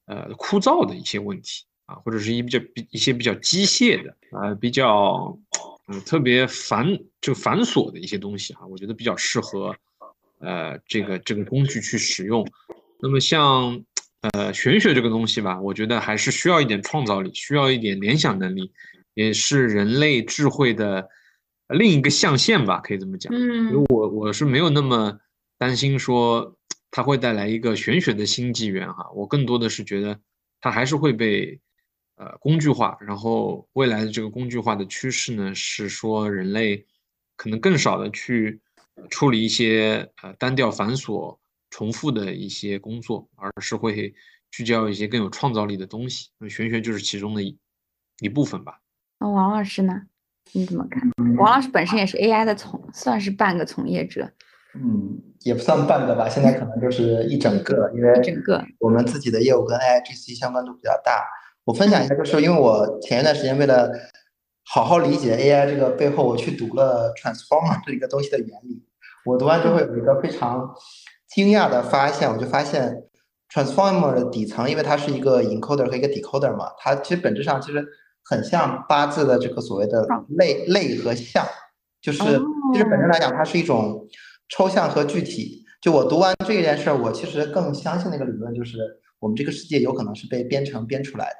呃枯燥的一些问题啊，或者是一比较比一些比较机械的啊比较嗯特别繁就繁琐的一些东西啊，我觉得比较适合。呃，这个这个工具去使用，那么像呃玄学这个东西吧，我觉得还是需要一点创造力，需要一点联想能力，也是人类智慧的另一个象限吧，可以这么讲。嗯，我我是没有那么担心说它会带来一个玄学的新纪元哈，我更多的是觉得它还是会被呃工具化，然后未来的这个工具化的趋势呢，是说人类可能更少的去。处理一些呃单调繁琐、重复的一些工作，而是会聚焦一些更有创造力的东西。那玄学就是其中的一一部分吧。那王老师呢？你怎么看？王老师本身也是 AI 的从，算是半个从业者。嗯，也不算半个吧，现在可能就是一整个，因为整个我们自己的业务跟 AIGC 相关度比较大。我分享一下，就是因为我前一段时间为了好好理解 AI 这个背后，我去读了 Transformer 这一个东西的原理。我读完之后有一个非常惊讶的发现，我就发现 transformer 的底层，因为它是一个 encoder 和一个 decoder 嘛，它其实本质上其实很像八字的这个所谓的类类和象，就是其实本质来讲，它是一种抽象和具体。就我读完这件事儿，我其实更相信那个理论，就是我们这个世界有可能是被编程编出来的。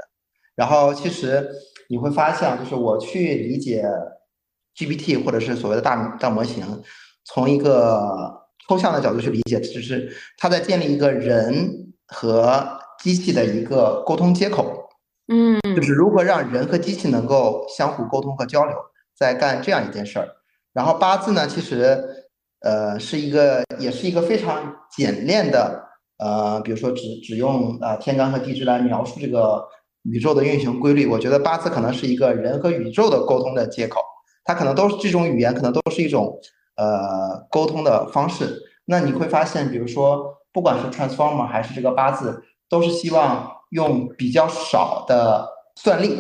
然后其实你会发现，就是我去理解 GPT 或者是所谓的大大模型。从一个抽象的角度去理解，就是它在建立一个人和机器的一个沟通接口。嗯，就是如何让人和机器能够相互沟通和交流，在干这样一件事儿。然后八字呢，其实呃是一个，也是一个非常简练的，呃，比如说只只用呃天干和地支来描述这个宇宙的运行规律。我觉得八字可能是一个人和宇宙的沟通的接口，它可能都是这种语言，可能都是一种。呃，沟通的方式，那你会发现，比如说，不管是 transformer 还是这个八字，都是希望用比较少的算力，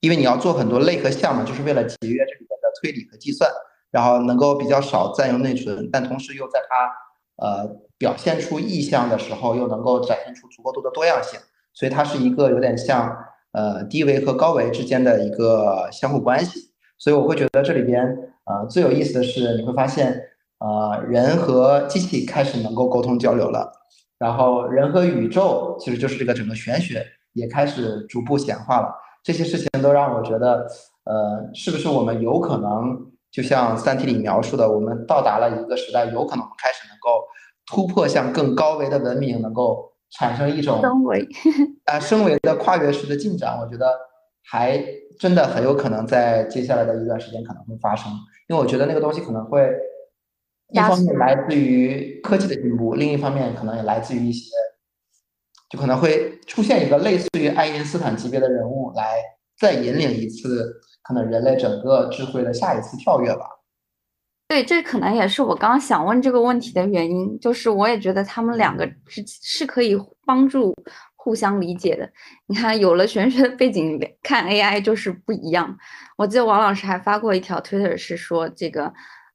因为你要做很多类和项嘛，就是为了节约这里面的推理和计算，然后能够比较少占用内存，但同时又在它呃表现出意向的时候，又能够展现出足够多的多样性，所以它是一个有点像呃低维和高维之间的一个相互关系。所以我会觉得这里边呃最有意思的是，你会发现呃人和机器开始能够沟通交流了，然后人和宇宙其实就是这个整个玄学也开始逐步显化了。这些事情都让我觉得，呃，是不是我们有可能就像《三体》里描述的，我们到达了一个时代，有可能开始能够突破向更高维的文明，能够产生一种升维啊升维的跨越式的进展？我觉得还真的很有可能在接下来的一段时间可能会发生，因为我觉得那个东西可能会一方面来自于科技的进步，另一方面可能也来自于一些。就可能会出现一个类似于爱因斯坦级别的人物来再引领一次可能人类整个智慧的下一次跳跃吧。对，这可能也是我刚刚想问这个问题的原因，就是我也觉得他们两个是是可以帮助互相理解的。你看，有了玄学的背景，看 AI 就是不一样。我记得王老师还发过一条 Twitter 是说这个，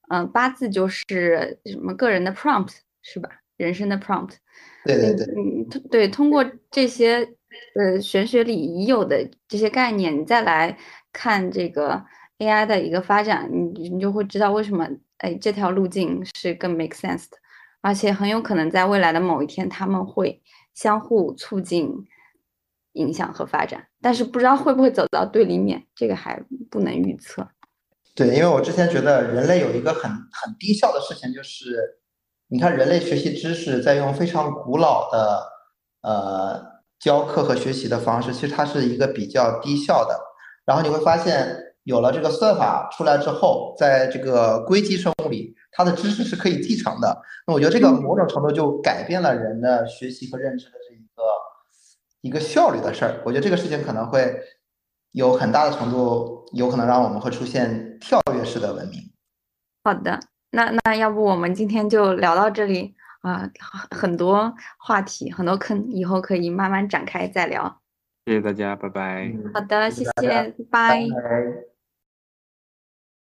嗯，八字就是什么个人的 prompt 是吧？人生的 prompt。对对对，嗯，对，通过这些呃玄学里已有的这些概念，你再来看这个 AI 的一个发展，你你就会知道为什么哎这条路径是更 make sense 的，而且很有可能在未来的某一天他们会相互促进、影响和发展，但是不知道会不会走到对立面，这个还不能预测。对，因为我之前觉得人类有一个很很低效的事情就是。你看，人类学习知识在用非常古老的呃教课和学习的方式，其实它是一个比较低效的。然后你会发现，有了这个算法出来之后，在这个硅基生物里，它的知识是可以继承的。那我觉得这个某种程度就改变了人的学习和认知的这一个一个效率的事儿。我觉得这个事情可能会有很大的程度，有可能让我们会出现跳跃式的文明。好的。那那要不我们今天就聊到这里啊，很多话题，很多坑，以后可以慢慢展开再聊。谢谢大家，拜拜。好的，谢谢，拜拜。